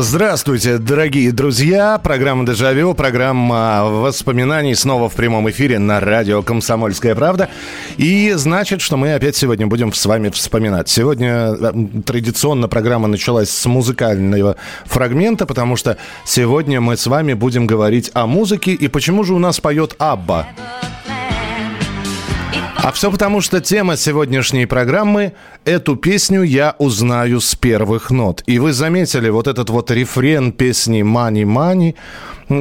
Здравствуйте, дорогие друзья. Программа «Дежавю», программа воспоминаний снова в прямом эфире на радио «Комсомольская правда». И значит, что мы опять сегодня будем с вами вспоминать. Сегодня э, традиционно программа началась с музыкального фрагмента, потому что сегодня мы с вами будем говорить о музыке. И почему же у нас поет Абба? А все потому, что тема сегодняшней программы «Эту песню я узнаю с первых нот». И вы заметили вот этот вот рефрен песни «Мани, мани»,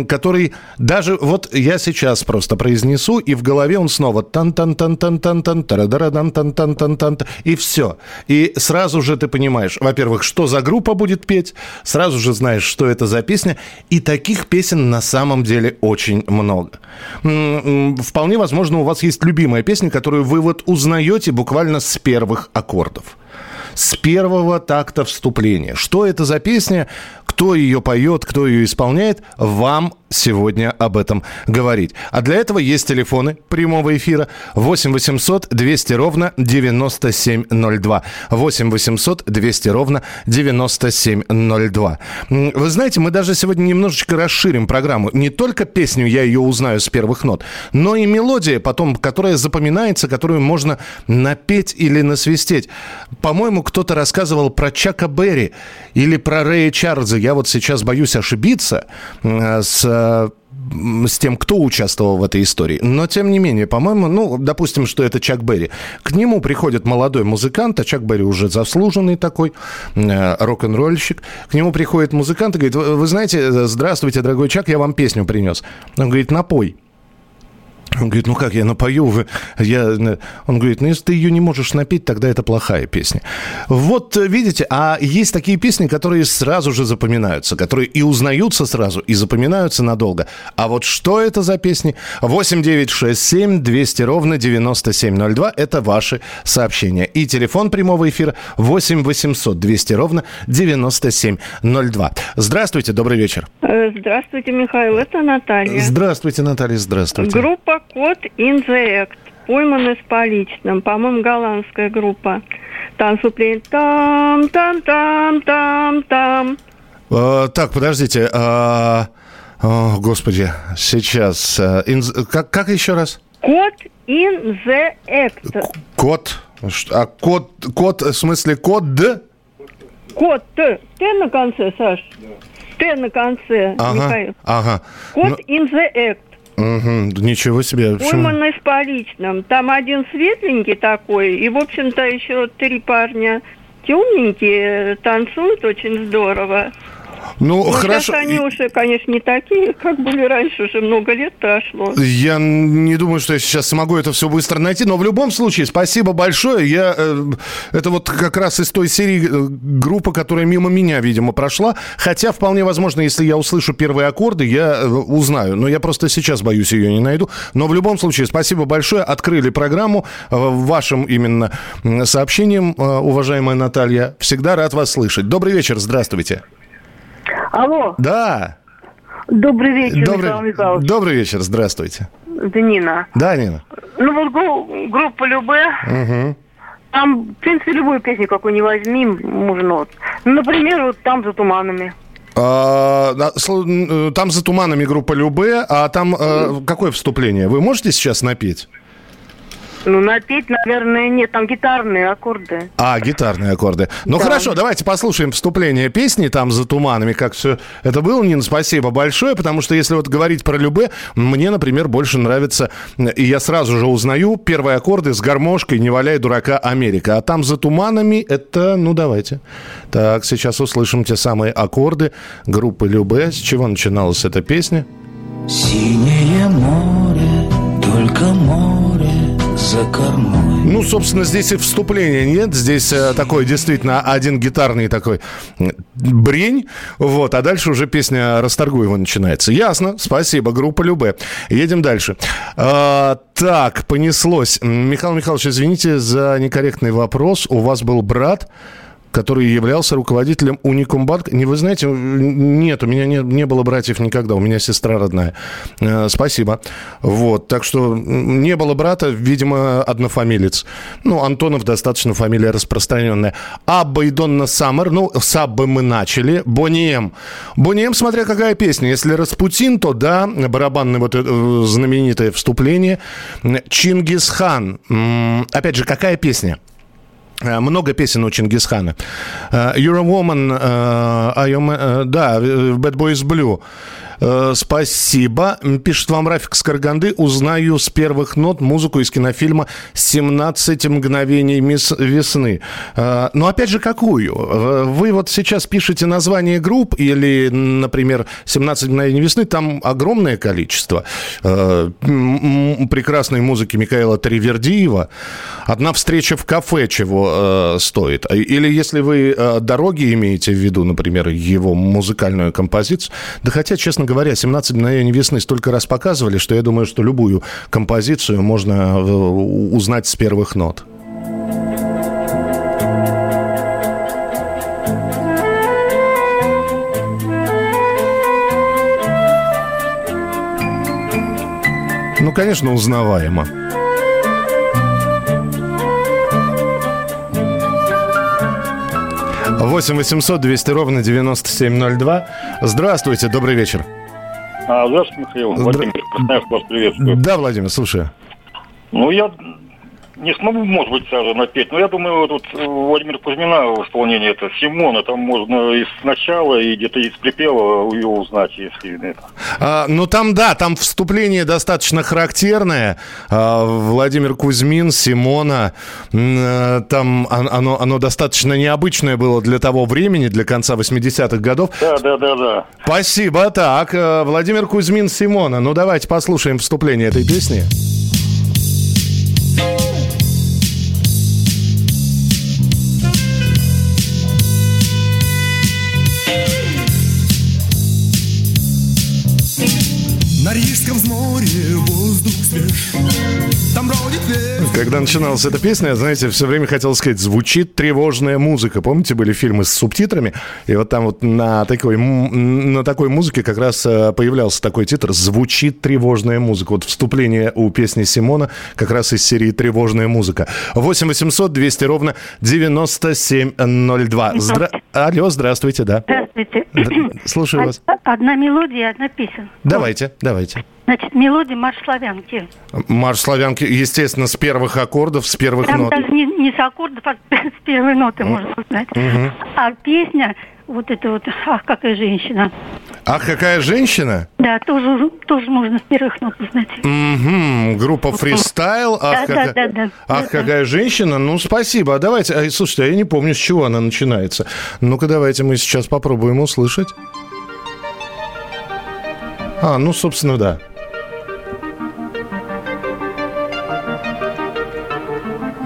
который даже вот я сейчас просто произнесу, и в голове он снова тан тан тан тан тан тан тарадарадан тан тан тан тан и все. И сразу же ты понимаешь, во-первых, что за группа будет петь, сразу же знаешь, что это за песня, и таких песен на самом деле очень много. Вполне возможно, у вас есть любимая песня, которую вы вот узнаете буквально с первых аккордов с первого такта вступления. Что это за песня, кто ее поет, кто ее исполняет, вам сегодня об этом говорить. А для этого есть телефоны прямого эфира 8 800 200 ровно 9702. 8 800 200 ровно 9702. М, Вы знаете, мы даже сегодня немножечко расширим программу. Не только песню я ее узнаю с первых нот, но и мелодия потом, которая запоминается, которую можно напеть или насвистеть. По-моему, кто-то рассказывал про Чака Берри или про Рэя Чарльза. Я вот сейчас боюсь ошибиться э, с э, с тем, кто участвовал в этой истории. Но, тем не менее, по-моему, ну, допустим, что это Чак Берри. К нему приходит молодой музыкант, а Чак Берри уже заслуженный такой э, рок-н-ролльщик. К нему приходит музыкант и говорит, вы, вы знаете, здравствуйте, дорогой Чак, я вам песню принес. Он говорит, напой. Он говорит, ну как, я напою, я... Он говорит, ну если ты ее не можешь напеть, тогда это плохая песня. Вот э, видите, а есть такие песни, которые сразу же запоминаются, которые и узнаются сразу, и запоминаются надолго. А вот что это за песни? 8 9 6 7 200 ровно 9702. Это ваши сообщения. И телефон прямого эфира 8 800 200 ровно 9702. Здравствуйте, добрый вечер. Э, Здравствуйте, Михаил, это Наталья. Здравствуйте, Наталья, здравствуйте. Группа Код in the Act. Пойманы с поличным. По-моему, голландская группа. Там вступление. Там, там, там, там, там. Э, так, подождите. э, о, господи, сейчас. э, инз- как, как еще раз? Код in the Act. Кот. А кот, кот, в смысле код? Д? Код Т. Т на конце, Саш. Т на конце, Ага, Михаил. ага. Код in the Act. Мгм, ничего себе. Пойманы с поличным. Там один светленький такой, и, в общем-то, еще три парня темненькие, танцуют очень здорово. Ну, Ну, хорошо. Сейчас они уже, конечно, не такие, как были раньше, уже много лет прошло. Я не думаю, что я сейчас смогу это все быстро найти, но в любом случае, спасибо большое. Я, э, это вот как раз из той серии э, группа, которая мимо меня, видимо, прошла. Хотя, вполне возможно, если я услышу первые аккорды, я э, узнаю. Но я просто сейчас боюсь ее не найду. Но в любом случае, спасибо большое. Открыли программу э, вашим именно сообщением, э, уважаемая Наталья. Всегда рад вас слышать. Добрый вечер, здравствуйте. Алло, Да, добрый вечер, Михаил добрый, Михайлович. добрый вечер, здравствуйте. Это Нина. Да, Нина? Ну вот гру- группа Любе, Мгм. там, в принципе, любую песню, какую не возьми, можно. вот. Например, вот там за туманами. А, э, Там за туманами группа Любе, а там э, какое вступление? Вы можете сейчас напеть? Ну, напеть, наверное, нет, там гитарные аккорды. А, гитарные аккорды. Ну Да. хорошо, давайте послушаем вступление песни там за туманами, как все это было. Нина, спасибо большое, потому что если вот говорить про Любе, мне, например, больше нравится, и я сразу же узнаю первые аккорды с гармошкой «Не валяй дурака Америка». А там за туманами это, ну давайте. Так, сейчас услышим те самые аккорды группы Любе. С чего начиналась эта песня? Синее море, только море за кормой. Ну, собственно, здесь и вступления нет. Здесь э, такой действительно один гитарный такой брень. Вот, а дальше уже песня Расторгуева начинается. Ясно, спасибо, группа Любе. Едем дальше. А, так, понеслось. Михаил Михайлович, извините за некорректный вопрос. У вас был брат, который являлся руководителем Уникумбанка. Не, вы знаете, нет, у меня не, не было братьев никогда, у меня сестра родная. Э, спасибо. Вот, так что не было брата, видимо, однофамилец. Ну, Антонов достаточно фамилия распространенная. Абба и Донна Саммер, ну, с Аббы мы начали. Бонием. Бонием, смотря какая песня. Если Распутин, то да, барабанное вот это знаменитое вступление. Чингисхан. Опять же, какая песня? Э, много песен у Чингисхана. Uh, You're a woman, uh, I am, uh, да, Bad Boys Blue. Э, спасибо. Пишет вам Рафик Скорганды. Узнаю с первых нот музыку из кинофильма «17 мгновений весны». Э, но опять же, какую? Э, вы вот сейчас пишете название групп или, например, «17 мгновений весны», там огромное количество прекрасной музыки Михаила Тривердиева. Одна встреча в кафе чего стоит. Или если вы «Дороги» имеете в виду, например, его музыкальную композицию. Да хотя, честно говоря, 17 мгновений весны столько раз показывали, что я думаю, что любую композицию можно э, узнать с первых нот. Ну, конечно, узнаваемо. 8 800 200 ровно 9702. Здравствуйте, добрый вечер. А, здравствуйте, Михаил. Здра... Владимир Красноярск вас приветствую. Да, Владимир, слушаю. Ну, я не смогу, может быть, сразу напеть, но я думаю, вот, вот Владимир Кузьмина в исполнении это Симона, там можно и сначала, и где-то из припева его узнать, если это. А, ну, там, да, там вступление достаточно характерное. А, Владимир Кузьмин, Симона, а, там оно, оно достаточно необычное было для того времени, для конца 80-х годов. Да, да, да, да. Спасибо. Так, э, Владимир Кузьмин, Симона. Ну, давайте послушаем вступление этой песни. Когда начиналась эта песня, знаете, все время хотел сказать, звучит тревожная музыка. Помните, были фильмы с субтитрами? И вот там вот на такой, на такой музыке как раз э, появлялся такой титр «Звучит тревожная музыка». Вот вступление у песни Симона как раз из серии «Тревожная музыка». 8 800 200 ровно 9702. Здра... Алло, здравствуйте, да. Здравствуйте. Слушаю вас. Одна мелодия, одна песня. Давайте, давайте. Значит, мелодия марш славянки. Марш славянки, естественно, с первых аккордов, с первых Там нот. даже не, не с аккордов, а с первой ноты, можно узнать. Угу. А песня, вот это вот, ах, какая женщина. Ах, какая женщина? Да, тоже, тоже можно с первых нот узнать. Угу, группа фристайл. Ах, да, какая... да, да, да. Ах, да, какая женщина. Ну, спасибо. А давайте, а, слушайте, а я не помню, с чего она начинается. Ну-ка, давайте мы сейчас попробуем услышать. А, ну, собственно, да.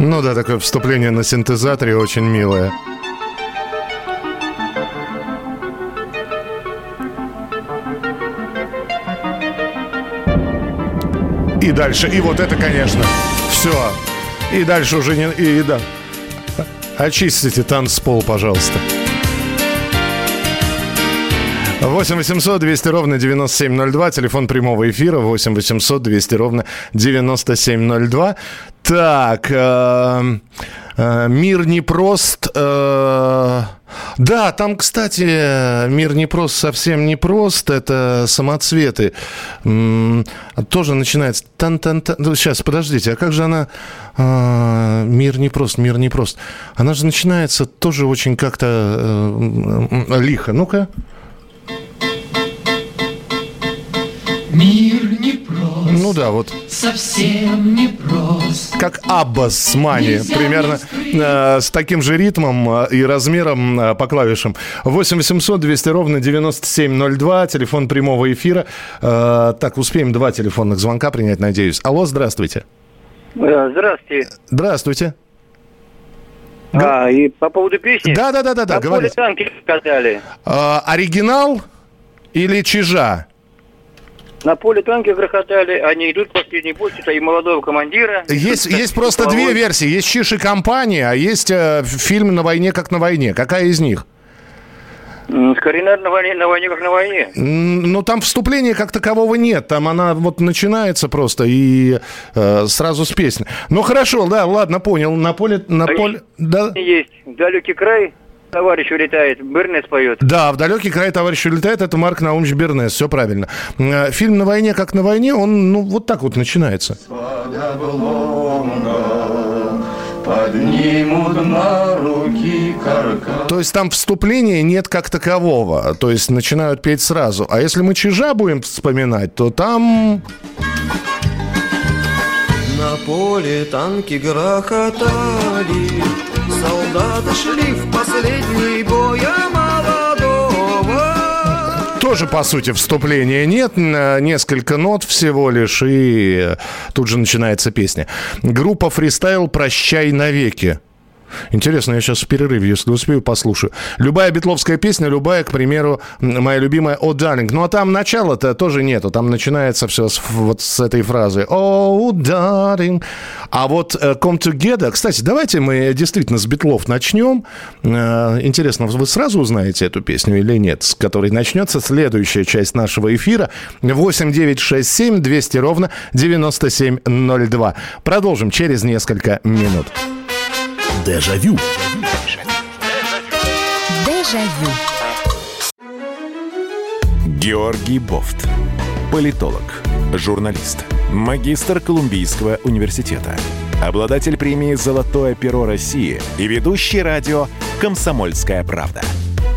Ну да, такое вступление на синтезаторе очень милое. И дальше, и вот это, конечно, все. И дальше уже не... И, да. Очистите танцпол, пожалуйста. 8 800 200 ровно 9702. Телефон прямого эфира 8 800 200 ровно 9702. Так, э, э, мир непрост. Э, да, там, кстати, мир непрост, совсем непрост. Это самоцветы. М- тоже начинается. Тан -тан -тан. Ну, сейчас, подождите, а как же она... Э, мир непрост, мир непрост. Она же начинается тоже очень как-то э, лихо. Ну-ка. Мир непрост. Ну да, вот. Совсем непрост. Как Аббас с Мани. Примерно э, с таким же ритмом э, и размером э, по клавишам. 8 800 200 ровно 9702. Телефон прямого эфира. Э, так, успеем два телефонных звонка принять, надеюсь. Алло, здравствуйте. Э, Здравствуйте. Здравствуйте. А, и по поводу песни. Да, да, да, да, да, говорите. танки катали. А, оригинал или чижа? На поле танки грохотали, они идут последний путь, это и молодого командира. Есть, есть просто две версии. Есть Чиж и компания, а есть э, фильм «На войне, как на войне». Какая из них? Скорее, наверное, на войне, на войне, как на войне. Ну, там вступления как такового нет. Там она вот начинается просто и э, сразу с песни. Ну, хорошо, да, ладно, понял. На поле... На А поле да, Есть далекий край, товарищ улетает, Бернес поет. да, в далекий край товарищ улетает, это Марк Наумович Бернес, все правильно. Э, Фильм «На войне, как на войне», он, ну, вот так вот начинается. Поднимут на руки каркас. То есть там вступления нет как такового. То есть начинают петь сразу. А если мы чижа будем вспоминать, то там... На поле танки грохотали, Солдаты шли в последний бой, а молодого Тоже, по сути, вступления нет. Н- Несколько нот всего лишь, и э, тут же начинается песня. Группа «Фристайл. Прощай навеки». Интересно, я сейчас в перерыве, если успею, послушаю. Любая битловская песня, любая, к примеру, моя любимая «О, Дарлинг». Ну, а там начала-то тоже нету. Там начинается все с, вот с этой фразы «О, Дарлинг». А вот э, «Come Together», кстати, давайте мы действительно с битлов начнем. Э, Интересно, вы сразу узнаете эту песню или нет, с которой начнется следующая часть нашего эфира. 8 9 6 7 200 ровно 9702. Продолжим через несколько минут. Дежавю. Дежавю. Георгий Бофт. Политолог, журналист, магистр Колумбийского университета, обладатель премии «Золотое перо России» и ведущий радио «Комсомольская правда».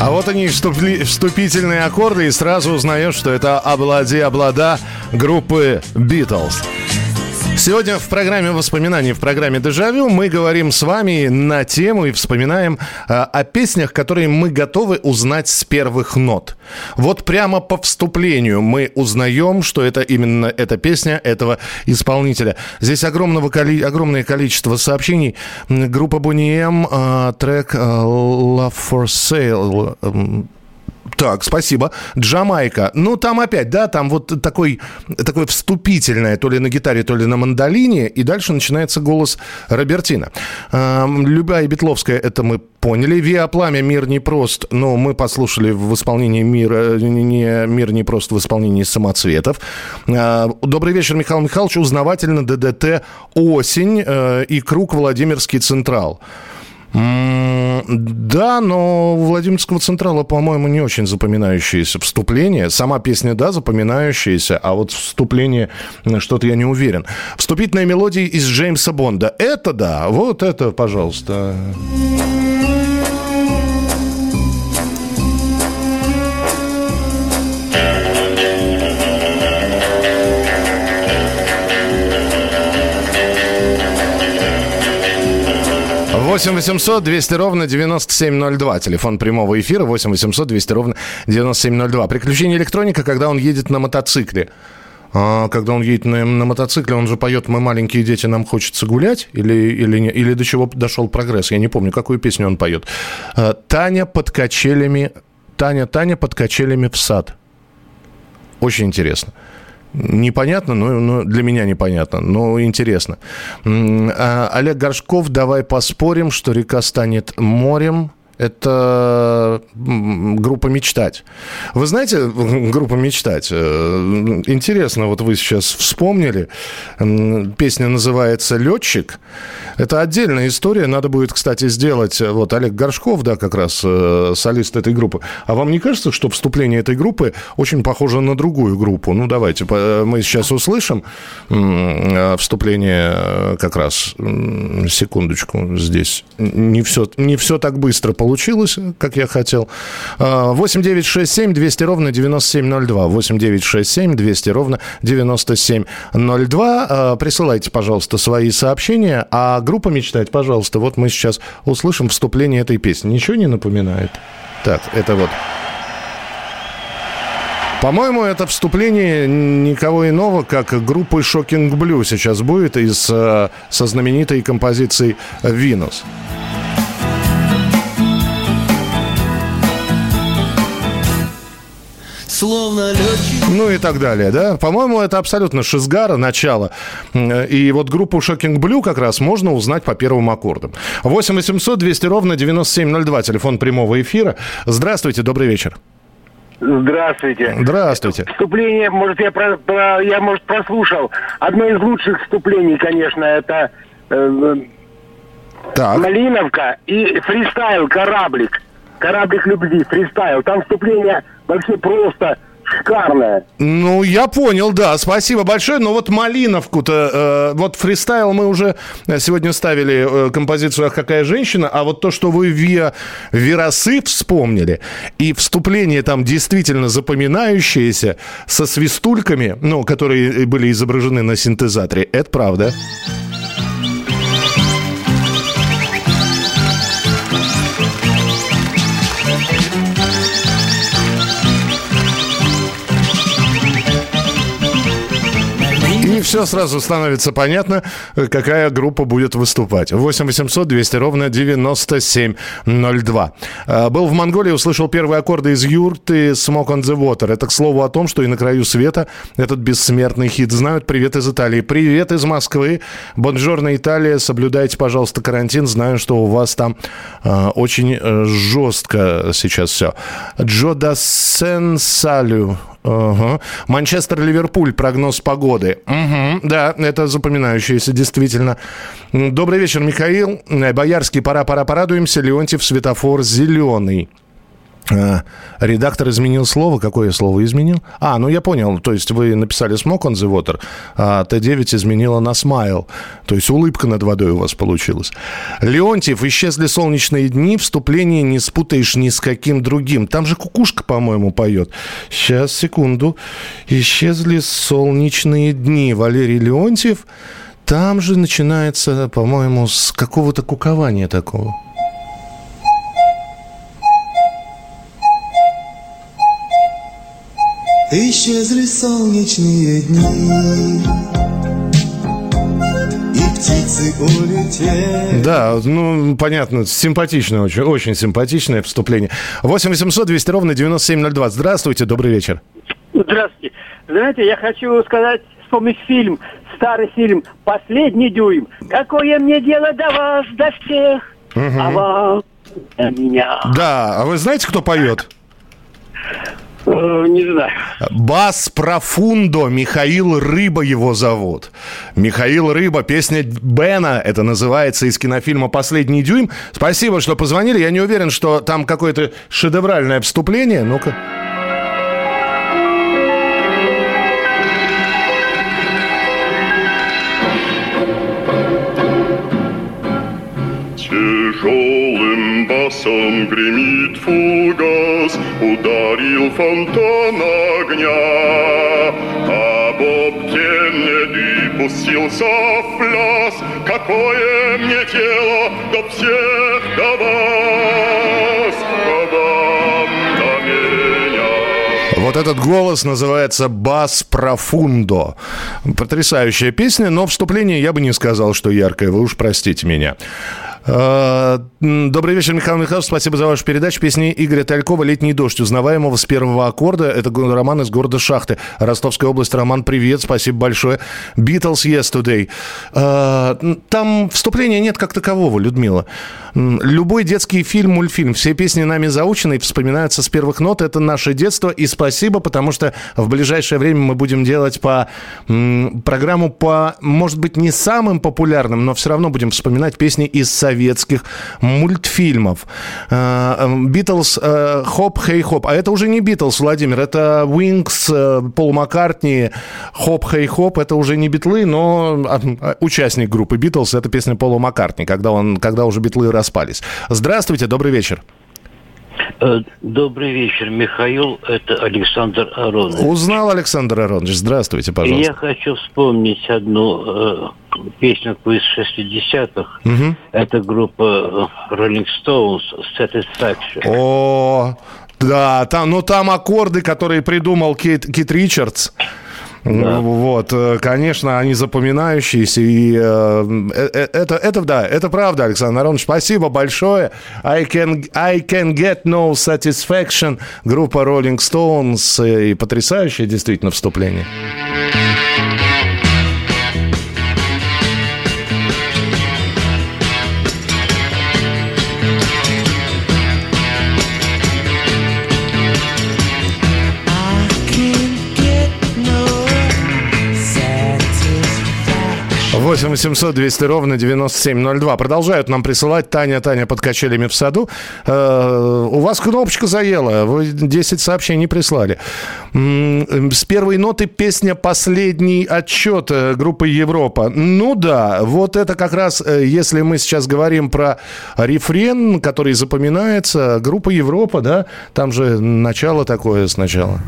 А вот они, вступительные аккорды, и сразу узнаешь, что это «Облади-облада» группы «Битлз». Сегодня в программе воспоминаний, в программе «Дежавю» мы говорим с вами на тему и вспоминаем э, о песнях, которые мы готовы узнать с первых нот. Вот прямо по вступлению мы узнаем, что это именно эта песня этого исполнителя. Здесь огромного коли- огромное количество сообщений. Группа M, э, трек э, «Love for Sale». Так, спасибо. Джамайка. Ну, там опять, да, там вот такой, такое вступительное, то ли на гитаре, то ли на мандолине, и дальше начинается голос Робертина. Эм, Любая Бетловская, это мы поняли. Виа Пламя, Мир не прост, но мы послушали в исполнении Мира, не, Мир не прост в исполнении самоцветов. Э, Добрый вечер, Михаил Михайлович. Узнавательно ДДТ «Осень» э, и «Круг Владимирский Централ». Да, но у Владимирского Централа, по-моему, не очень запоминающееся вступление. Сама песня, да, запоминающаяся, а вот вступление, что-то я не уверен. Вступительная мелодия из Джеймса Бонда. Это да, вот это, пожалуйста. Восемь восемьсот двести ровно 9702. Телефон прямого эфира 8 800 200 ровно 9702. Приключение электроника, когда он едет на мотоцикле. А, когда он едет на, на мотоцикле, он же поет «Мы маленькие дети, нам хочется гулять» или, или, не, или до чего дошел прогресс? Я не помню, какую песню он поет. А, «Таня под качелями...» «Таня, Таня под качелями в сад». Очень интересно. Непонятно, но, но для меня непонятно, но интересно. А, Олег Горшков, давай поспорим, что река станет морем Это группа «Мечтать». Вы знаете, группа «Мечтать», э, интересно, вот вы сейчас вспомнили, песня называется «Летчик». Это отдельная история, надо будет, кстати, сделать, э, вот Олег Горшков, да, как раз э, солист этой группы. А вам не кажется, что вступление этой группы очень похоже на другую группу? Ну, давайте, мы сейчас услышим вступление как раз, секундочку, здесь не все, не все так быстро получилось получилось, как я хотел. 8 9 6 7 200 ровно 9702. 8 9 6 7 200 ровно 9702. А, присылайте, пожалуйста, свои сообщения. А группа «Мечтать», пожалуйста, вот мы сейчас услышим вступление этой песни. Ничего не напоминает? Так, это вот... По-моему, это вступление никого иного, как группы Shocking Blue сейчас будет из, э, со знаменитой композицией «Винус». Словно летчик. Ну и так далее, да? По-моему, это абсолютно шизгара, начало. И вот группу Shocking Blue как раз можно узнать по первым аккордам. 8 800 200 ровно 9702, телефон прямого эфира. Здравствуйте, добрый вечер. Здравствуйте. Здравствуйте. Вступление, может, я, про, про, я может, прослушал. Одно из лучших вступлений, конечно, это э, так. Малиновка и фристайл «Кораблик». «Кораблик любви», фристайл. Там вступление вообще просто шикарная. Ну, я понял, да. Спасибо большое. Но вот Малиновку-то, э, вот фристайл мы уже сегодня ставили э, композицию «Ах, какая женщина», а вот то, что вы Виа Веросы вспомнили, и вступление там действительно запоминающееся, со свистульками, ну, которые были изображены на синтезаторе, это правда. И все сразу становится понятно, какая группа будет выступать. 8 800 200 ровно 9702. А, был в Монголии, услышал первые аккорды из юрты «Smoke on the Water». Это, к слову, о том, что и на краю света этот бессмертный хит знают. Привет из Италии. Привет из Москвы. Бонжорно, Италия. Соблюдайте, пожалуйста, карантин. Знаю, что у вас там э, очень э, жестко сейчас все. Джо Дассен Салю. Манчестер-Ливерпуль, прогноз погоды. Угу. Да, это запоминающееся, действительно. Добрый вечер, Михаил. Боярский, пора, пора, порадуемся. Леонтьев, светофор зеленый. А, редактор изменил слово. Какое слово изменил? А, ну я понял. То есть вы написали «smoke on the water», а Т9 изменила на «smile». То есть улыбка над водой у вас получилась. Леонтьев, исчезли солнечные дни, вступление не спутаешь ни с каким другим. Там же кукушка, по-моему, поет. Сейчас, секунду. Исчезли солнечные дни. Валерий Леонтьев. Там же начинается, по-моему, с какого-то кукования такого. Исчезли солнечные дни и птицы улетели. Да, ну, понятно, симпатичное очень, очень симпатичное вступление. 8 800 200 ровно 9702. Здравствуйте, добрый вечер. Здравствуйте. Знаете, я хочу сказать, вспомнить фильм, старый фильм «Последний дюйм». Какое мне дело до вас, до всех, угу. а вам, до меня. Да, а вы знаете, кто поет? Э, не знаю. Бас Профундо, Михаил Рыба его зовут. Михаил Рыба, песня Бена, это называется из кинофильма «Последний дюйм». Спасибо, что позвонили. Я не уверен, что там какое-то шедевральное вступление. Ну-ка. Фонтан огня, А Боб Кеннеди пустился в пляс. Какое мне тело до всех до вас, вам, до. Вот этот голос называется «Бас Профундо». Потрясающая песня, но вступление я бы не сказал, что яркое, вы уж простите меня. Э, добрый вечер, Михаил Михайлович. Спасибо за вашу передачу. Песни Игоря Талькова «Летний дождь», узнаваемого с первого аккорда. Это роман из города Шахты. Ростовская область. Роман, привет. Спасибо большое. «Beatles Yesterday». Э, там вступления нет как такового, Людмила. Любой детский фильм, мультфильм, все песни нами заучены и вспоминаются с первых нот. Это наше детство. И спасибо, потому что в ближайшее время мы будем делать по программу по, может быть, не самым популярным, но все равно будем вспоминать песни из советских мультфильмов. Битлз «Хоп, хей, хоп». А это уже не Битлз, Владимир, это Wings, Пол Маккартни, «Хоп, хей, хоп». Это уже не Битлы, но участник группы Битлз. Это песня Пола Маккартни, когда, он, когда уже Битлы распались. Здравствуйте, добрый вечер. Э, добрый вечер, Михаил. Это Александр Аронович. Узнал Александр Аронович. Здравствуйте, пожалуйста. Я хочу вспомнить одну э, песню из 60-х. Угу. Это группа э, Rolling Stones Satisfaction. О, да, там, ну там аккорды, которые придумал Кит, Кит Ричардс. Да. Вот, э, конечно, они запоминающиеся. И э, э, это, это, да, это правда, Александр Аронович. Спасибо большое. I can, I can get no satisfaction. Группа Rolling Stones. И потрясающее действительно вступление. 8 800 200 ровно 9702. Продолжают нам присылать Таня, Таня под качелями в саду. Э, у вас кнопочка заела, вы 10 сообщений прислали. С первой ноты песня «Последний отчет» э, группы Европа. Ну да, вот это как раз, э, если мы сейчас говорим про рефрен, который запоминается, группа Европа, да, там же начало такое сначала.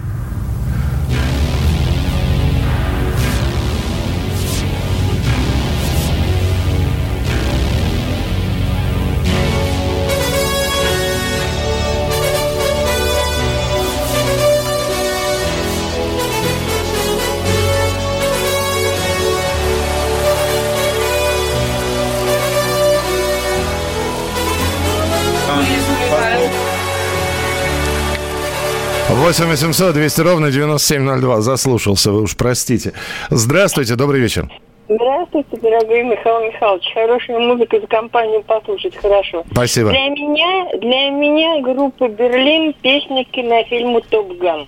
Восемь 800 200 ровно 9702. Заслушался, вы уж простите. Здравствуйте, добрый вечер. Здравствуйте, дорогой Михаил Михайлович. Хорошую музыку за компанию послушать хорошо. Спасибо. Для меня, для меня группа Берлин песня к кинофильму Топ Ган.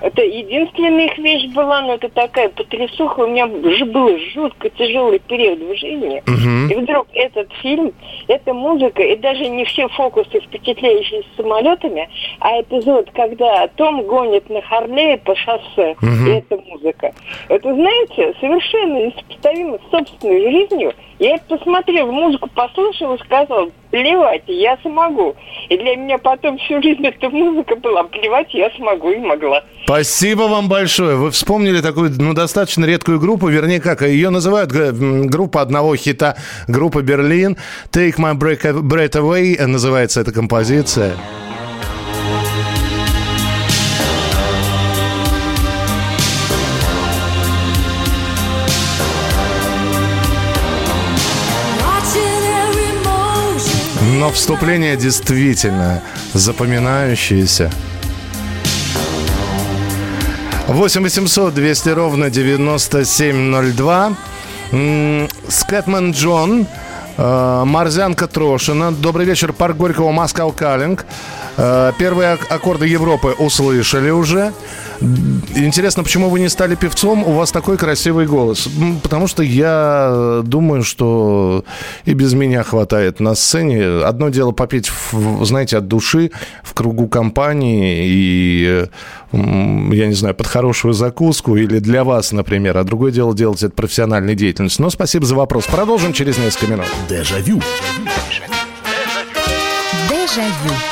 Это единственная их вещь была, но это такая потрясуха. У меня же был жутко тяжелый период в жизни. Угу. И вдруг этот фильм, эта музыка, и даже не все фокусы, впечатляющие с самолетами, а эпизод, когда Том гонит на Харлее по шоссе, угу. и эта музыка. Это, знаете, совершенно несопоставимо с собственной жизнью. Я это посмотрел, музыку послушал и сказал, плевать, я смогу. И для меня потом всю жизнь эта музыка была, плевать, я смогу и могла. Спасибо вам большое. Вы вспомнили такую, ну, достаточно редкую группу, вернее, как, ее называют группа одного хита, группа Берлин. Take My Breath Away называется эта композиция. Но вступление действительно запоминающееся. 8 800 200 ровно 9702. Скэтмен Джон. Э, Марзянка Трошина. Добрый вечер, парк Горького, Москва, Калинг. Э, первые аккорды Европы услышали уже. Интересно, почему вы не стали певцом? У вас такой красивый голос. Потому что я думаю, что и без меня хватает на сцене. Одно дело попеть, в, знаете, от души, в кругу компании и, я не знаю, под хорошую закуску или для вас, например. А другое дело делать это профессиональной деятельностью. Но спасибо за вопрос. Продолжим через несколько минут. Дежавю. Дежавю.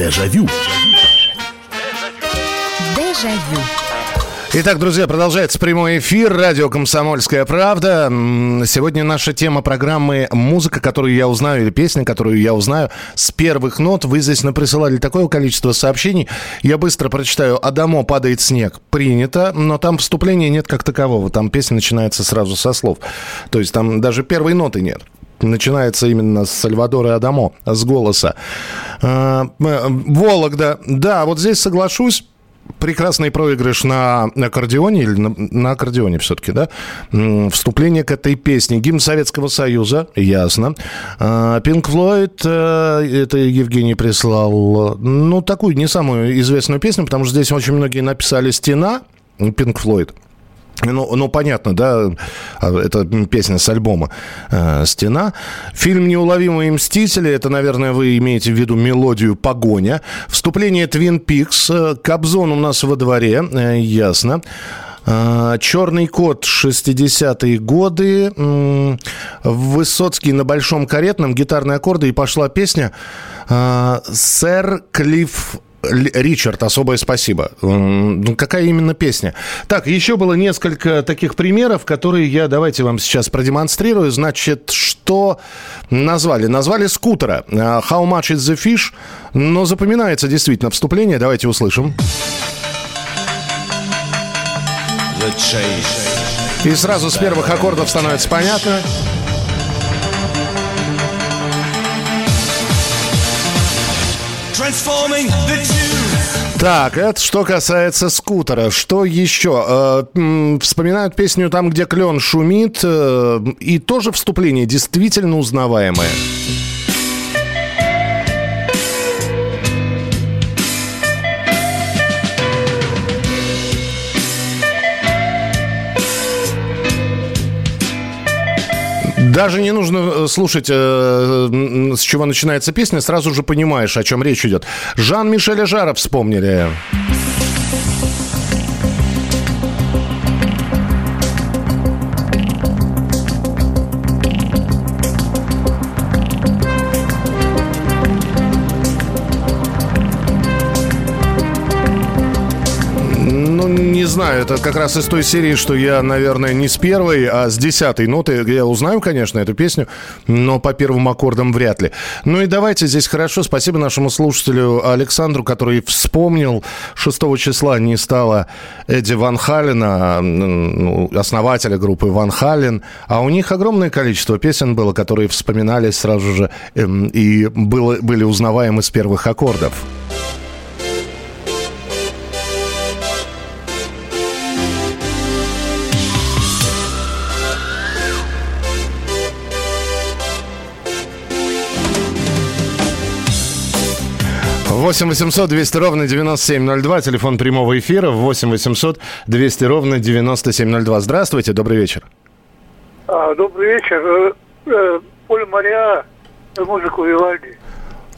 Дежавю. Дежавю. Итак, друзья, продолжается прямой эфир. Радио «Комсомольская правда». Сегодня наша тема программы «Музыка, которую я узнаю» или «Песня, которую я узнаю» с первых нот. Вы здесь наприсылали такое количество сообщений. Я быстро прочитаю. «Адамо падает снег». Принято, но там вступления нет как такового. Там песня начинается сразу со слов. То есть там даже первой ноты нет начинается именно с Сальвадора Адамо, с голоса. Э, Вологда. Да, вот здесь соглашусь. Прекрасный проигрыш на аккордеоне, или на, на аккордеоне все-таки, да? Вступление к этой песне. Гимн Советского Союза, ясно. Пинк Флойд, это Евгений прислал, ну, такую не самую известную песню, потому что здесь очень многие написали «Стена», Пинк Флойд. Ну, ну, понятно, да, а, это песня с альбома э, «Стена». Фильм «Неуловимые мстители», это, наверное, вы имеете в виду мелодию «Погоня». Вступление «Твин Пикс», э, «Кобзон» у нас во дворе, э, ясно. Черный кот 60-е годы. Высоцкий на большом каретном, гитарные аккорды, и пошла песня. Сэр Клифф Ричард, особое спасибо. Ну, какая именно песня? Так, еще было несколько таких примеров, которые я давайте вам сейчас продемонстрирую. Значит, что назвали? Назвали скутера. А, How much is the fish? Но запоминается действительно вступление. Давайте услышим. И сразу с первых аккордов становится понятно. Так, это что касается скутера. Что еще? Э, вспоминают песню «Там, где клен шумит». э, и тоже вступление действительно узнаваемое. Даже не нужно э, слушать, э, с чего начинается песня, сразу же понимаешь, о чем речь идет. Жан-Мишеля Жара вспомнили. Знаю, это как раз из той серии, что я, наверное, не с первой, а с десятой ноты. Я узнаю, конечно, эту песню, но по первым аккордам вряд ли. Ну и давайте здесь хорошо. Спасибо нашему слушателю Александру, который вспомнил, 6 числа не стало Эдди Ван Халена, м, ну, основателя группы Ван Хален, а у них огромное количество песен было, которые вспоминались сразу же эм, и были узнаваемы с первых аккордов. Восемь 800 200 ровно 9702, телефон прямого эфира, 8 800 200 ровно 9702. Здравствуйте, добрый вечер. А, добрый вечер. Э, э, Поль Мариа, э, музыку Вивальди.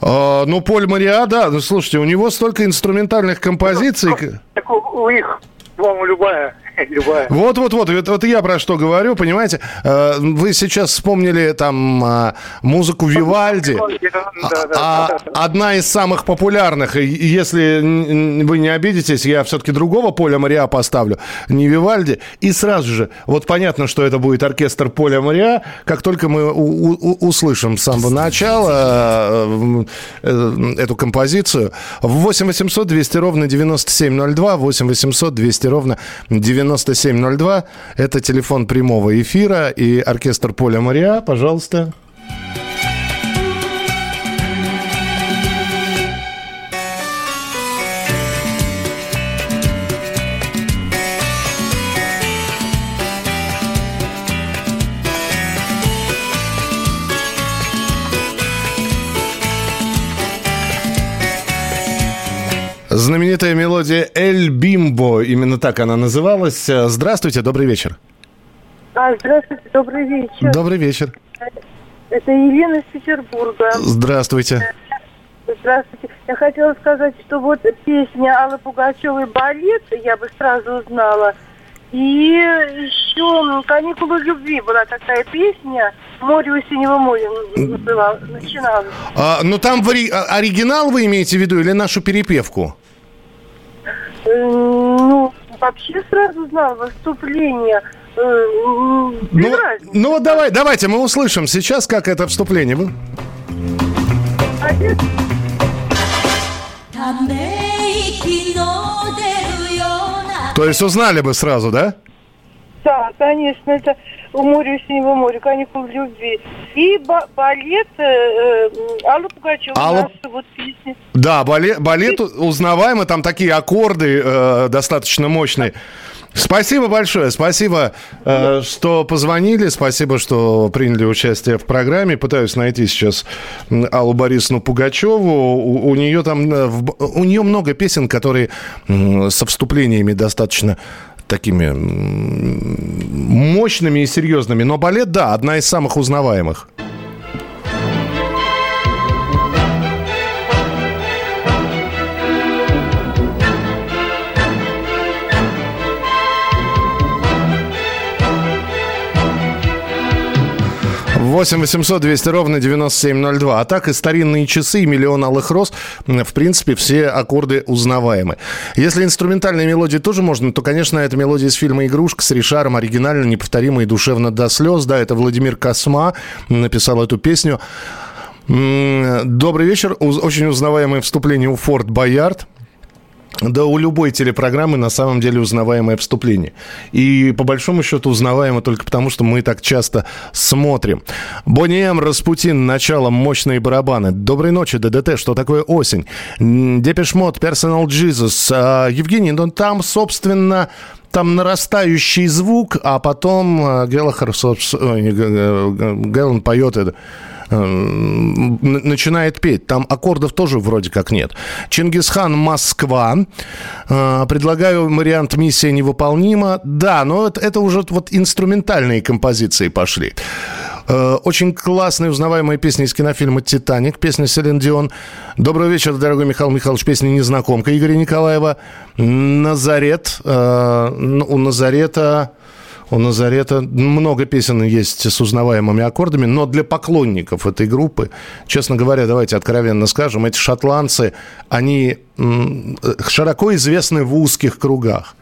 А, ну, Поль Мариа, да, ну, слушайте, у него столько инструментальных композиций. Так у, них, по-моему, любая. любая. Вот, вот, вот, вот, вот я про что говорю, понимаете? Э, Вы сейчас вспомнили там а, музыку Вивальди. Да, да, А да, одна из самых популярных, если вы не обидитесь, я все-таки другого Поля Мариа поставлю, не Вивальди. И сразу же, вот понятно, что это будет оркестр Поля Мариа, как только мы услышим с самого начала э, э, эту композицию. 8 800 200 ровно 9702, 8 800 200 ровно 9702. Это телефон прямого эфира и оркестр Поля Мариа, пожалуйста. Знаменитая мелодия «Эль Бимбо», именно так она называлась. Здравствуйте, добрый вечер. А, здравствуйте, добрый вечер. Добрый вечер. Это Елена из Петербурга. Здравствуйте. Здравствуйте. Я хотела сказать, что вот песня Аллы Пугачевой «Балет» я бы сразу узнала. И еще «Каникулы любви» была такая песня. «Море у синего моря» была, начиналась. А, ну там в ори- а- оригинал вы имеете в виду или нашу перепевку? Э, Ну, вообще сразу знала вступление. Э, Ну, ну вот давай, давайте мы услышим сейчас, как это вступление. Вы- То есть узнали бы сразу, да? Да, конечно, это у моря у синего моря, каникулы любви. И ба- балет э, э, Алла Пугачева, Алла- наша вот песня. Да, балет, балет узнаваемый, там такие аккорды э, достаточно мощные. Спасибо большое, спасибо, э, что позвонили, спасибо, что приняли участие в программе. Пытаюсь найти сейчас Аллу Борисовну Пугачеву. У, у нее там, э, у нее много песен, которые со вступлениями достаточно такими мощными и серьезными. Но балет, да, одна из самых узнаваемых. Восемь 800 200 ровно 9702. А так и старинные часы, и миллион алых роз. В принципе, все аккорды узнаваемы. Если инструментальные мелодии тоже можно, то, конечно, это мелодия из фильма «Игрушка» с Ришаром. Оригинально, неповторимо и душевно до слез. Да, это Владимир Косма написал эту песню. Добрый вечер. Очень узнаваемое вступление у Форт Боярд. Да у любой телепрограммы на самом деле узнаваемое вступление. И по большому счету узнаваемо только потому, что мы так часто смотрим. Boney M, Распутин, начало, мощные барабаны. Доброй ночи, ДДТ, что такое осень? М, Depeche Mode, Personal Jesus. А, Евгений, ну там, собственно, там нарастающий звук, а потом э, Геллахер, Геллан поет это э, начинает петь. Там аккордов тоже вроде как нет. Чингисхан Москва. Э, Предлагаю вариант «Миссия невыполнима». Да, но это, это уже вот инструментальные композиции пошли. Э, Очень классная узнаваемая песня из кинофильма «Титаник», песня Селин Дион. Добрый вечер, дорогой Михаил Михайлович, песня «Незнакомка» Игоря Николаева. «Назарет». Э, ну, У «Назарета» У Назарета много песен есть с узнаваемыми аккордами, но для поклонников этой группы, честно говоря, давайте откровенно скажем, эти шотландцы, они широко известны в узких кругах.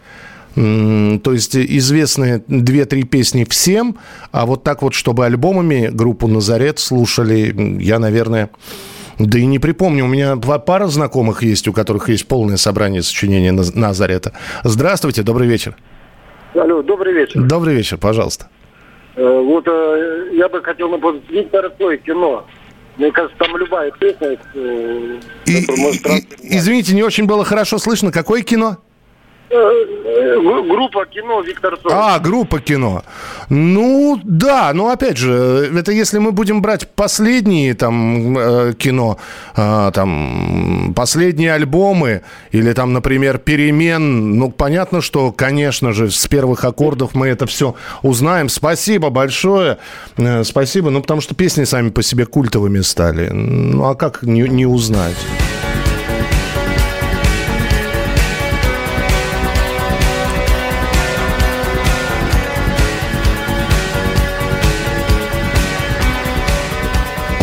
То есть известны две-три песни всем, а вот так вот, чтобы альбомами группу «Назарет» слушали, я, наверное, да и не припомню. У меня па- пара знакомых есть, у которых есть полное собрание сочинений Наз- Назарета. Здравствуйте, добрый вечер. Алло, добрый вечер. Добрый вечер, пожалуйста. Э, Вот э, я бы хотел напомнить Виктор Цой, кино. Мне кажется, там любая песня... э, которую может раз- Извините, не очень было хорошо слышно. Какое кино? Э, э, Группа кино Виктор Цой. А, группа кино. Ну, да, но опять же, это если мы будем брать последние там э, кино, там последние альбомы или там, например, перемен, ну, понятно, что, конечно же, с первых аккордов мы это все узнаем. Спасибо большое, спасибо, ну, потому что песни сами по себе культовыми стали. Ну, а как не, не узнать?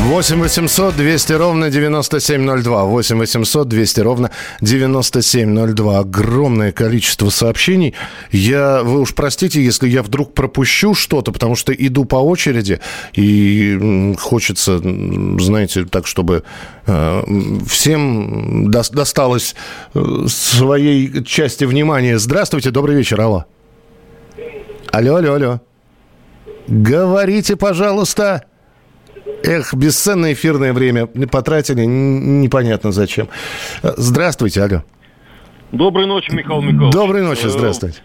Восемь восемьсот двести ровно девяносто семь ноль два. Восемь восемьсот двести ровно девяносто семь ноль два. Огромное количество сообщений. Я, вы уж простите, если я вдруг пропущу что-то, потому что иду по очереди и хочется, знаете, так, чтобы э, всем дос- досталось э, своей части внимания. Здравствуйте, добрый вечер, алло. Алло, алло, алло. Говорите, пожалуйста. Эх, бесценное эфирное время потратили, непонятно зачем. Э, Здравствуйте, алло. Доброй ночи, Михаил Михайлович. Доброй ночи, Э, здравствуйте.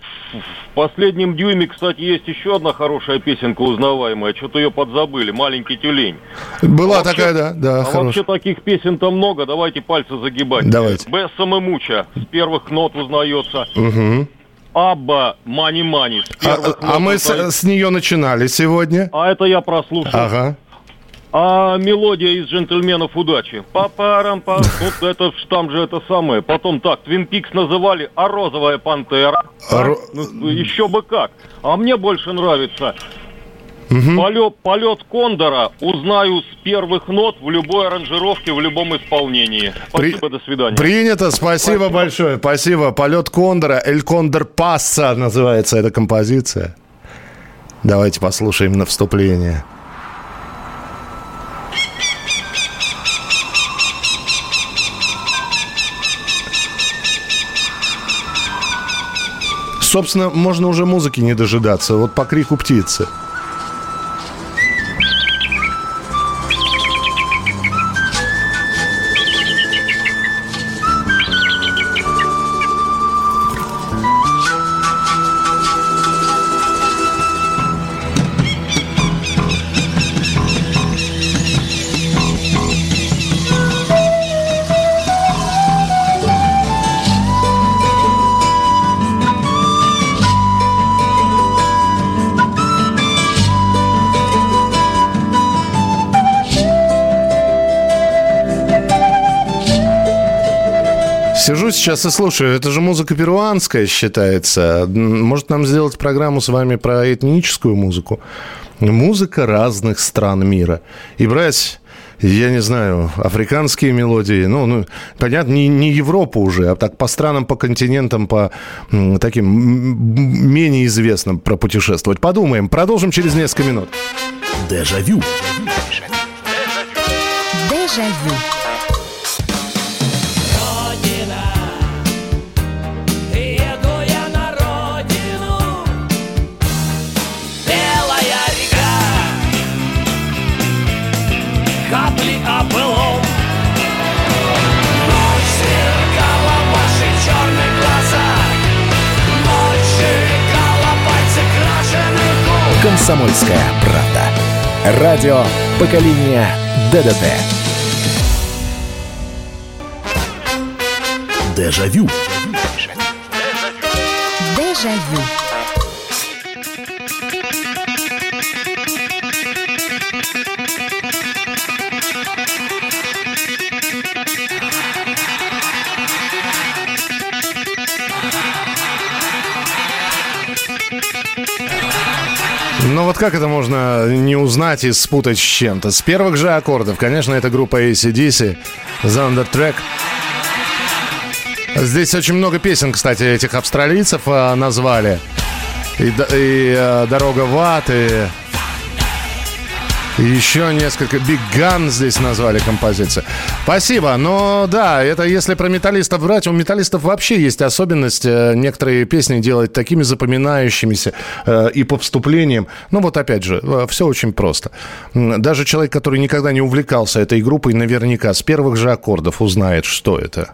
В последнем дюйме, кстати, есть еще одна хорошая песенка узнаваемая. Что-то ее подзабыли. «Маленький тюлень». Была А вообще- такая, да, да, а хорошая. вообще таких песен-то много. Давайте пальцы загибать. Давайте. Бессом и Муча. С первых нот узнается. Мгм. Абба Мани-Мани. С А, а мы с, с нее начинали сегодня. А это я прослушал. Ага. А мелодия из «Джентльменов удачи». Папарам, па вот это ж там же это самое. Потом так, Твин Пикс называли «А розовая пантера». А ро- Ну, Еще бы как. А мне больше нравится полет, полет Кондора узнаю с первых нот в любой аранжировке, в любом исполнении. Спасибо, до свидания. Принято, спасибо, большое, спасибо. Полет Кондора, Эль Кондор Пасса называется эта композиция. Давайте послушаем на вступление. Собственно, можно уже музыки не дожидаться. Вот по крику птицы. Сейчас и слушаю. Это же музыка перуанская считается. Может нам сделать программу с вами про этническую музыку? Музыка разных стран мира. И брать я не знаю, африканские мелодии, ну, ну понятно, не, не Европа уже, а так по странам, по континентам, по м, таким м, менее известным пропутешествовать. Подумаем, продолжим через несколько минут. Дежавю. Дежавю. Еду Комсомольская правда. Радио поколения ДДТ. Дежавю. Дежавю. Ну вот как это можно не узнать и спутать с чем-то? С первых же аккордов, конечно, это группа ACDC, The Undertrack. Здесь очень много песен, кстати, этих австралийцев а, назвали. И, и, а, «Дорога в ад», и... еще несколько Gun здесь назвали композиции. Спасибо. Но да, это если про металлистов брать, у металлистов вообще есть особенность э, некоторые песни делать такими запоминающимися э, и по вступлениям. Ну вот опять же, все очень просто. Даже человек, который никогда не увлекался этой группой, наверняка с первых же аккордов узнает, что это.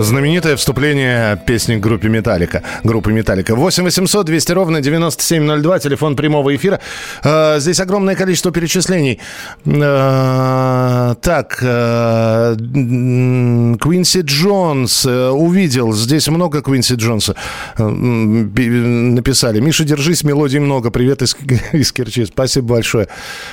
Знаменитое вступление песни к группе Металлика. Группы Металлика. 8 800 200 ровно 9702. Телефон прямого эфира. Э, Здесь огромное количество перечислений. Э, Так. э, Квинси Джонс. Увидел. Здесь много Квинси Джонса. Написали. Миша, держись. Мелодий много. Привет из, из Керчи. Спасибо большое.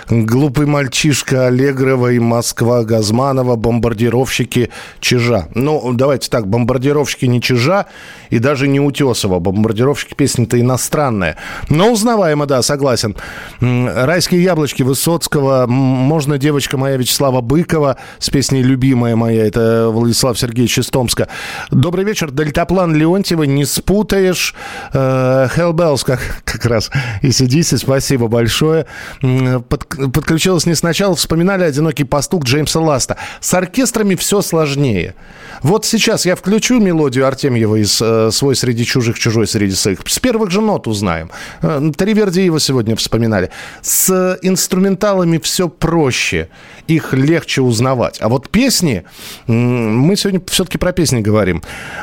Глупый мальчишка Аллегрова и Москва Газманова. Бомбардировщики Чижа. Ну, давайте так. Бомбардировщики не Чижа и даже не Утесова. Бомбардировщики песня-то иностранная. Но узнаваемо, да, согласен. Райские яблочки Высоцкого. Можно девочка моя Вячеслава Быкова с песней «Любимая моя». Это Владислав Сергеевич из Томска. Добрый вечер. Дельтаплан Леонтьева. Не спутаешь. Э, Hellbells как, как раз. И сидите. Спасибо большое. Под- подключилась не сначала. Вспоминали «Одинокий пастух» Джеймса Ласта. С оркестрами все сложнее. Вот сейчас сейчас я включу мелодию Артемьева из э, «Свой среди чужих, чужой среди своих». С первых же нот узнаем. Э, Тривердиева сегодня вспоминали. С инструменталами все проще. Их легче узнавать. А вот песни... Мы сегодня все-таки про песни говорим.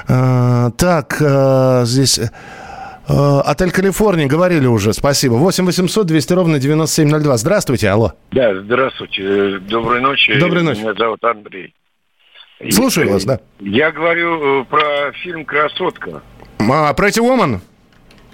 Э, так, здесь... Отель Калифорния, говорили уже, спасибо. 8 800 200 ровно 9702. Здравствуйте, алло. Да, здравствуйте. Доброй ночи. Доброй ночи. Меня зовут Андрей. Слушаю вас, да. Я говорю э, про фильм «Красотка». А, Pretty Woman?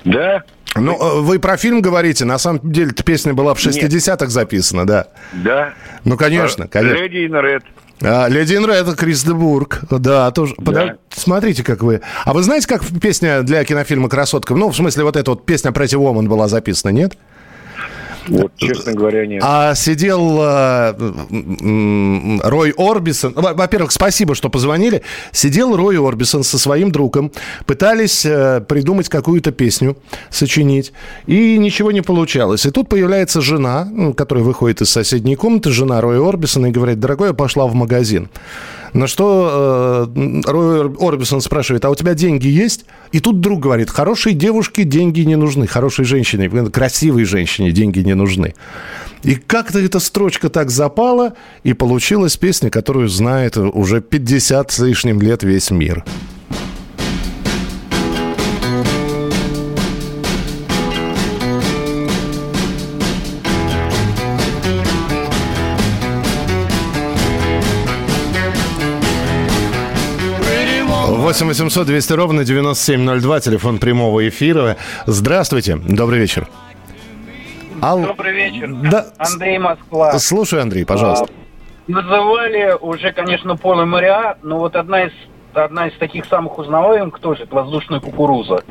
Да. Ну, э, вы про фильм говорите, на самом деле эта песня была в 60-х записана, да. Да. Ну, конечно, конечно. Леди in Red. А, Леди Ин это Крис Дебург. Да, тоже. Да. Подож... Смотрите, как вы. А вы знаете, как песня для кинофильма Красотка? Ну, в смысле, вот эта вот песня Pretty Woman была записана, нет? Вот, честно говоря, нет. А сидел э, Рой Орбисон. Во-первых, спасибо, что позвонили. Сидел Рой Орбисон со своим другом. Пытались э, придумать какую-то песню, сочинить. И ничего не получалось. И тут появляется жена, которая выходит из соседней комнаты, жена Роя Орбисона, и говорит, дорогой, я пошла в магазин. На что э, Рой Орбисон спрашивает, а у тебя деньги есть? И тут друг говорит, хорошей девушке деньги не нужны, хорошей женщине, красивой женщине деньги не нужны. И как-то эта строчка так запала, и получилась песня, которую знает уже 50 с лишним лет весь мир. 8 800 200 ровно 9702, телефон прямого эфира. Здравствуйте, добрый вечер. Ал... Добрый вечер. Да. Андрей Москва. Слушай, Андрей, пожалуйста. А, называли уже, конечно, Пола Моря, но вот одна из одна из таких самых узнаваемых тоже, это воздушная кукуруза.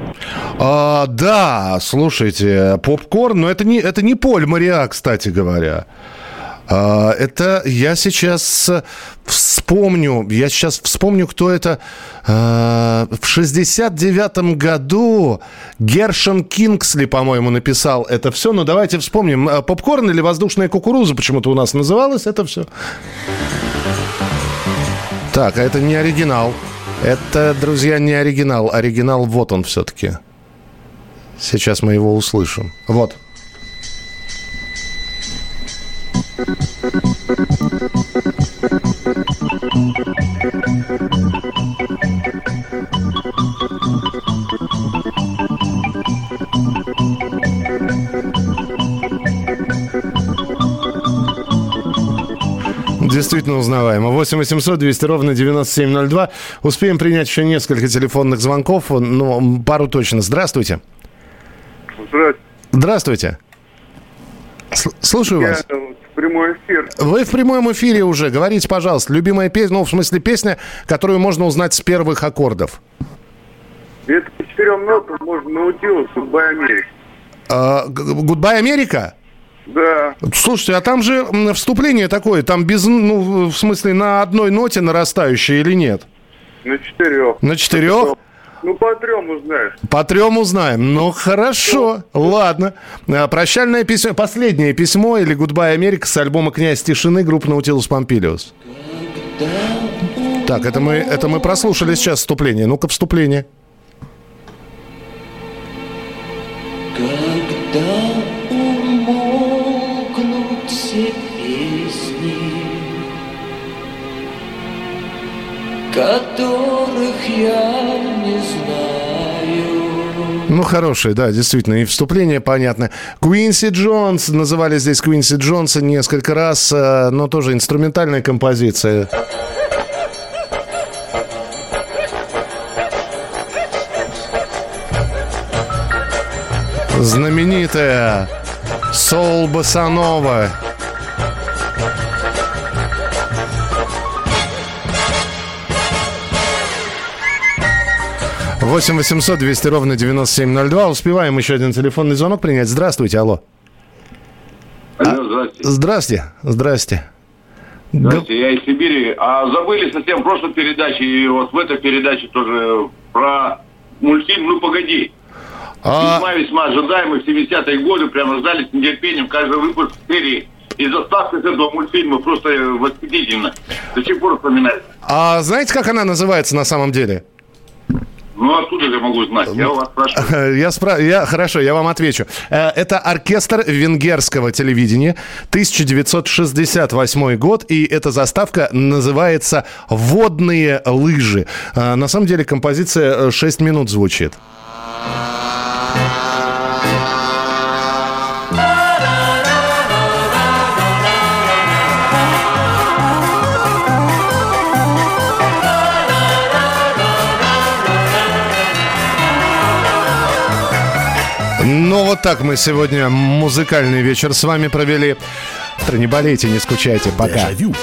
А, да, слушайте, попкорн, но это не, это не Поль Мариа, кстати говоря. А, это я сейчас вспомню, я сейчас вспомню, кто это. А, в 69 году Гершон Кингсли, по-моему, написал это все. Но давайте вспомним. А, попкорн или воздушная кукуруза почему-то у нас называлось это все. Так, а это не оригинал. Это, друзья, не оригинал. Оригинал вот он все-таки. Сейчас мы его услышим. Вот. Действительно узнаваемо. 8 800 200 ровно 9702. Успеем принять еще несколько телефонных звонков, но пару точно. Здравствуйте. Здравствуйте. Здравствуйте. Слушаю Я вас. Прямой эфир. Вы в прямом эфире уже. Говорите, пожалуйста, любимая песня, ну, в смысле песня, которую можно узнать с первых аккордов. Это по четырем нотам можно научилась Гудбай Америка. Гудбай Америка? Да. Слушайте, а там же вступление такое, там без, ну, в смысле, на одной ноте нарастающее или нет? На четырех. На четырех? Ну, по трем узнаешь. По трем узнаем. Ну, хорошо. Ладно. А, прощальное письмо, последнее письмо или «Гудбай, Америка» с альбома «Князь тишины» группы «Наутилус Помпилиус». Так, это мы, это мы прослушали сейчас вступление. Ну-ка, вступление. Когда умолкнут все песни, которых я. Ну, хорошее, да, действительно. И вступление понятно. Куинси Джонс, называли здесь Куинси Джонса несколько раз, э, но тоже инструментальная композиция. Знаменитая Сол Басанова. 8 800 200 ровно 9702. Успеваем еще один телефонный звонок принять. Здравствуйте, алло. Алло, здрасте. Здрасте, здрасте. Здрасте, я из Сибири. А забыли совсем в прошлой передаче, и вот в этой передаче тоже про мультфильм «Ну, погоди». А... Весьма-весьма ожидаемый в 70-е годы, прямо ждали с нетерпением каждый выпуск серии И заставка с этого мультфильма просто восхитительно. До сих пор вспоминается. А знаете, как она называется на самом деле? Ну, откуда я могу знать? Я у вас спрашиваю. Я, спра... я Хорошо, я вам отвечу. Э, Это оркестр венгерского телевидения, 1968 год, и эта заставка называется «Водные лыжи». Э, На самом деле композиция 6 минут звучит. Вот так мы сегодня музыкальный вечер с вами провели. Не болейте, не скучайте. Пока. Дежавю.